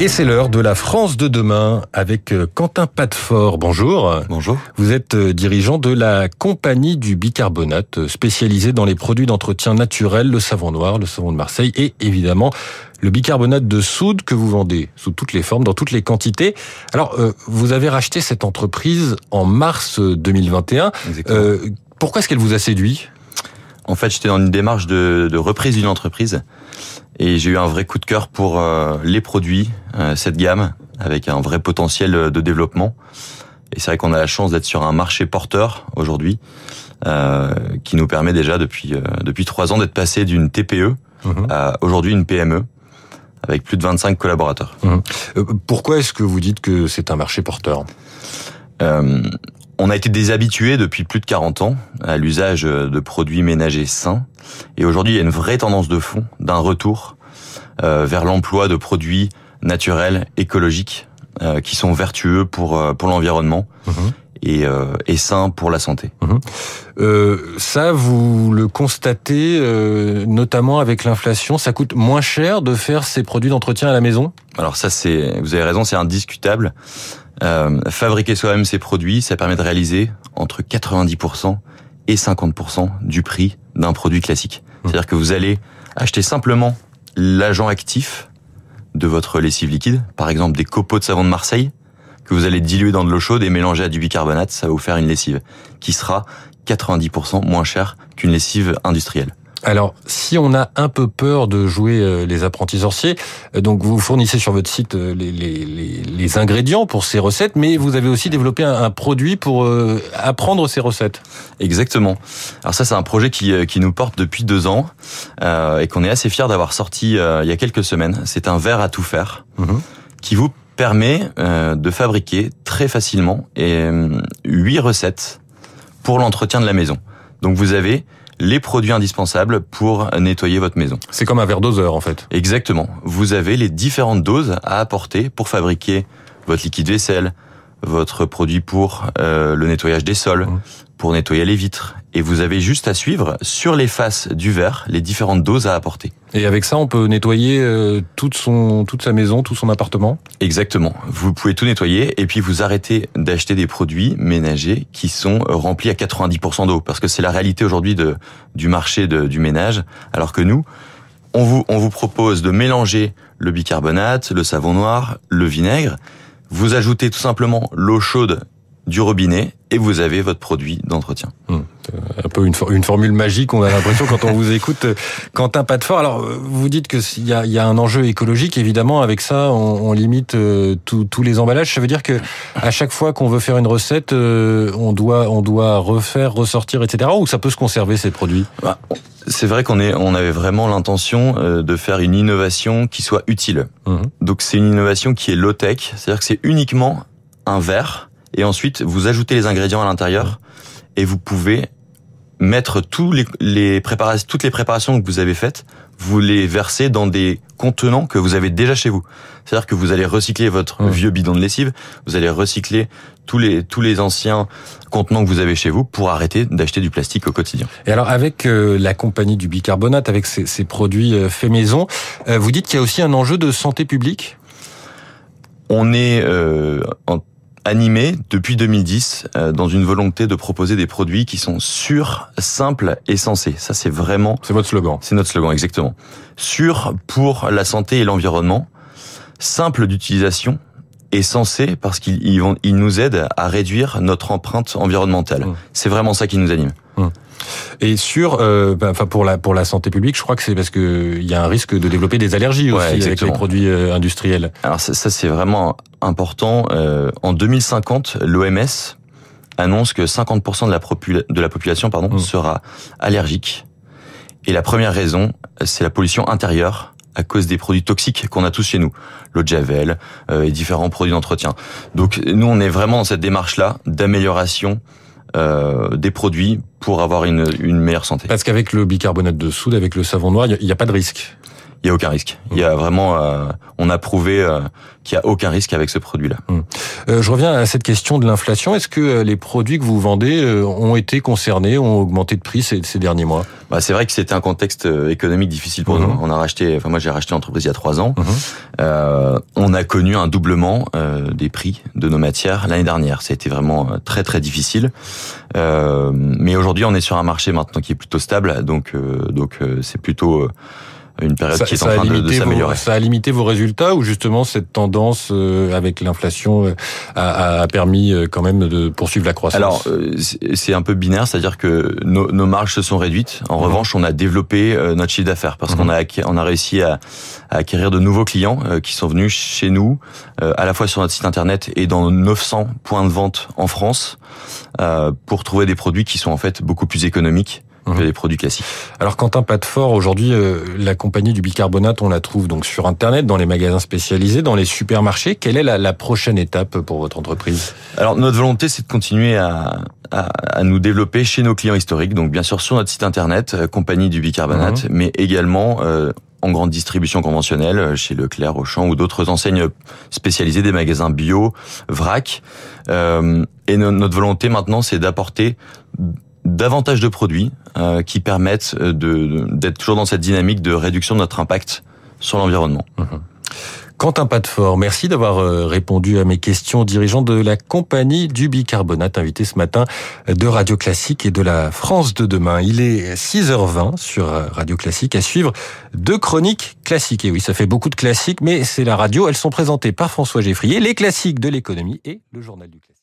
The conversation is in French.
Et c'est l'heure de la France de demain avec euh, Quentin Padfort. Bonjour. Bonjour. Vous êtes euh, dirigeant de la compagnie du bicarbonate, euh, spécialisée dans les produits d'entretien naturel, le savon noir, le savon de Marseille et évidemment le bicarbonate de soude que vous vendez sous toutes les formes, dans toutes les quantités. Alors, vous avez racheté cette entreprise en mars 2021. Euh, pourquoi est-ce qu'elle vous a séduit? En fait, j'étais dans une démarche de, de reprise d'une entreprise et j'ai eu un vrai coup de cœur pour euh, les produits, euh, cette gamme, avec un vrai potentiel de développement. Et c'est vrai qu'on a la chance d'être sur un marché porteur aujourd'hui, euh, qui nous permet déjà depuis depuis trois ans d'être passé d'une TPE mhm. à aujourd'hui une PME avec plus de 25 collaborateurs. Mhm. Pourquoi est-ce que vous dites que c'est un marché porteur? On a été déshabitué depuis plus de 40 ans à l'usage de produits ménagers sains. Et aujourd'hui, il y a une vraie tendance de fond d'un retour euh, vers l'emploi de produits naturels, écologiques, euh, qui sont vertueux pour, euh, pour l'environnement. Mhm. Et, et sains pour la santé. Mhm. ça, vous le constatez notamment avec l'inflation, ça coûte moins cher de faire ces produits d'entretien à la maison? Alors ça, c'est, vous avez raison, c'est indiscutable. Euh, fabriquer soi-même ses produits, ça permet de réaliser entre 90% et 50% du prix d'un produit classique. Mmh. C'est-à-dire que vous allez acheter simplement l'agent actif de votre lessive liquide, par exemple des copeaux de savon de Marseille, que vous allez diluer dans de l'eau chaude et mélanger à du bicarbonate, ça va vous faire une lessive qui sera 90% moins chère qu'une lessive industrielle. Alors, si on a un peu peur de jouer euh, les apprentis sorciers, euh, donc vous fournissez sur votre site euh, les, les, les, ingrédients pour ces recettes, mais vous avez aussi développé un, produit pour apprendre ces recettes. Exactement. Alors ça, c'est un projet qui, qui nous porte depuis deux ans euh, et qu'on est assez fier d'avoir sorti il y a quelques semaines. C'est un verre à tout faire mhm. qui vous permet de fabriquer très facilement huit recettes pour l'entretien de la maison. Donc vous avez les produits indispensables pour nettoyer votre maison. C'est comme un verre doseur en fait. Exactement. Vous avez les différentes doses à apporter pour fabriquer votre liquide vaisselle, votre produit pour euh, le nettoyage des sols, mmh. pour nettoyer les vitres. Et vous avez juste à suivre sur les faces du verre les différentes doses à apporter. Et avec ça, on peut nettoyer euh, toute son toute sa maison, tout son appartement? Exactement. Vous pouvez tout nettoyer et puis vous arrêtez d'acheter des produits ménagers qui sont remplis à 90% d'eau, parce que c'est la réalité aujourd'hui de du marché de, du ménage. Alors que nous, on vous on vous propose de mélanger le bicarbonate, le savon noir, le vinaigre vous ajoutez tout simplement l'eau chaude du robinet et vous avez votre produit d'entretien. Hum, un peu une, une, formule magique, on a l'impression quand on vous écoute. Quentin fort. alors vous dites qu'il y a, y a un enjeu écologique, évidemment, avec ça on, on limite euh, tous les emballages. Ça veut dire que à chaque fois qu'on veut faire une recette, euh, on, doit, on doit refaire, ressortir, etc. Ou ça peut se conserver ces produits? Bah, c'est vrai qu'on est, on avait vraiment l'intention euh, de faire une innovation qui soit utile. Hum. Donc c'est une innovation qui est low tech, c'est-à-dire que c'est uniquement un verre et ensuite vous ajoutez les ingrédients à l'intérieur et vous pouvez mettre tous les, les préparations, toutes les préparations que vous avez faites, vous les versez dans des contenants que vous avez déjà chez vous. C'est-à-dire que vous allez recycler votre vieux bidon de lessive, vous allez recycler tous les tous les anciens contenants que vous avez chez vous pour arrêter d'acheter du plastique au quotidien. Et alors avec euh, la compagnie du bicarbonate, avec ces, ces produits euh, faits maison, euh, vous dites qu'il y a aussi un enjeu de santé publique? On est en animé depuis 2010 euh, dans une volonté de proposer des produits qui sont sûrs, simples et sensés. Ça, c'est vraiment... C'est votre slogan. C'est notre slogan, exactement. Sûr pour la santé et l'environnement, simple d'utilisation et sensé parce qu'ils ils nous aident à réduire notre empreinte environnementale. Mmh. C'est vraiment ça qui nous anime. Mmh. Et sur, euh, ben, enfin pour la pour la santé publique, je crois que c'est parce que il y a un risque de développer des allergies aussi avec les produits euh, industriels. Alors ça, ça c'est vraiment important. Euh, en 2050, l'OMS annonce que 50% de la, de la population pardon, mmh. sera allergique. Et la première raison, c'est la pollution intérieure à cause des produits toxiques qu'on a tous chez nous, l'eau de javel euh, et différents produits d'entretien. Donc nous, on est vraiment dans cette démarche-là d'amélioration euh, des produits pour avoir une, une meilleure santé. Parce qu'avec le bicarbonate de soude, avec le savon noir, il n'y a, pas de risque. Il y a aucun risque. Il y a vraiment, euh, on a prouvé euh, qu'il y a aucun risque avec ce produit-là. Hum. Euh, je reviens à cette question de l'inflation. Est-ce que les produits que vous vendez ont été concernés, ont augmenté de prix ces, ces derniers mois? Bah, c'est vrai que c'était un contexte économique difficile pour nous. Hum. On a racheté, enfin moi j'ai racheté l'entreprise il y a trois ans. Hum. on a connu un doublement des prix de nos matières l'année dernière. Ça a été vraiment très très difficile. mais aujourd'hui on est sur un marché maintenant qui est plutôt stable, donc donc c'est plutôt une période qui est en train de, s'améliorer. Ça a limité vos résultats ou justement cette tendance euh, avec l'inflation euh, a, a, permis euh, quand même de poursuivre la croissance Alors c'est un peu binaire, c'est-à-dire que nos, nos, marges se sont réduites. En mhm. revanche, on a développé notre chiffre d'affaires parce qu'on mhm. a on a réussi à, à, acquérir de nouveaux clients qui sont venus chez nous, à la fois sur notre site internet et dans 900 points de vente en France, pour trouver des produits qui sont en fait beaucoup plus économiques que les produits classiques. Alors Quentin fort aujourd'hui, euh, la compagnie du bicarbonate, on la trouve donc sur Internet, dans les magasins spécialisés, dans les supermarchés. Quelle est la, la prochaine étape pour votre entreprise? Alors notre volonté, c'est de continuer à, à, à, nous développer chez nos clients historiques, donc bien sûr sur notre site Internet, euh, compagnie du bicarbonate, mhm. mais également... Euh, en grande distribution conventionnelle, euh, chez Leclerc, Auchan ou d'autres enseignes spécialisées, des magasins bio, vrac. Euh, et notre volonté maintenant, c'est d'apporter davantage de produits euh, qui permettent euh, d'être toujours dans cette dynamique de réduction de notre impact sur l'environnement. Mmh. Quentin Patefort, merci d'avoir euh, répondu à mes questions, dirigeant de la compagnie du bicarbonate, invité ce matin de Radio Classique et de la France de demain. Il est 6h20 sur Radio Classique à suivre deux chroniques classiques. Et oui, ça fait beaucoup de classiques, mais c'est la radio. Elles sont présentées par François Geffrier, les classiques de l'économie et le journal du classique.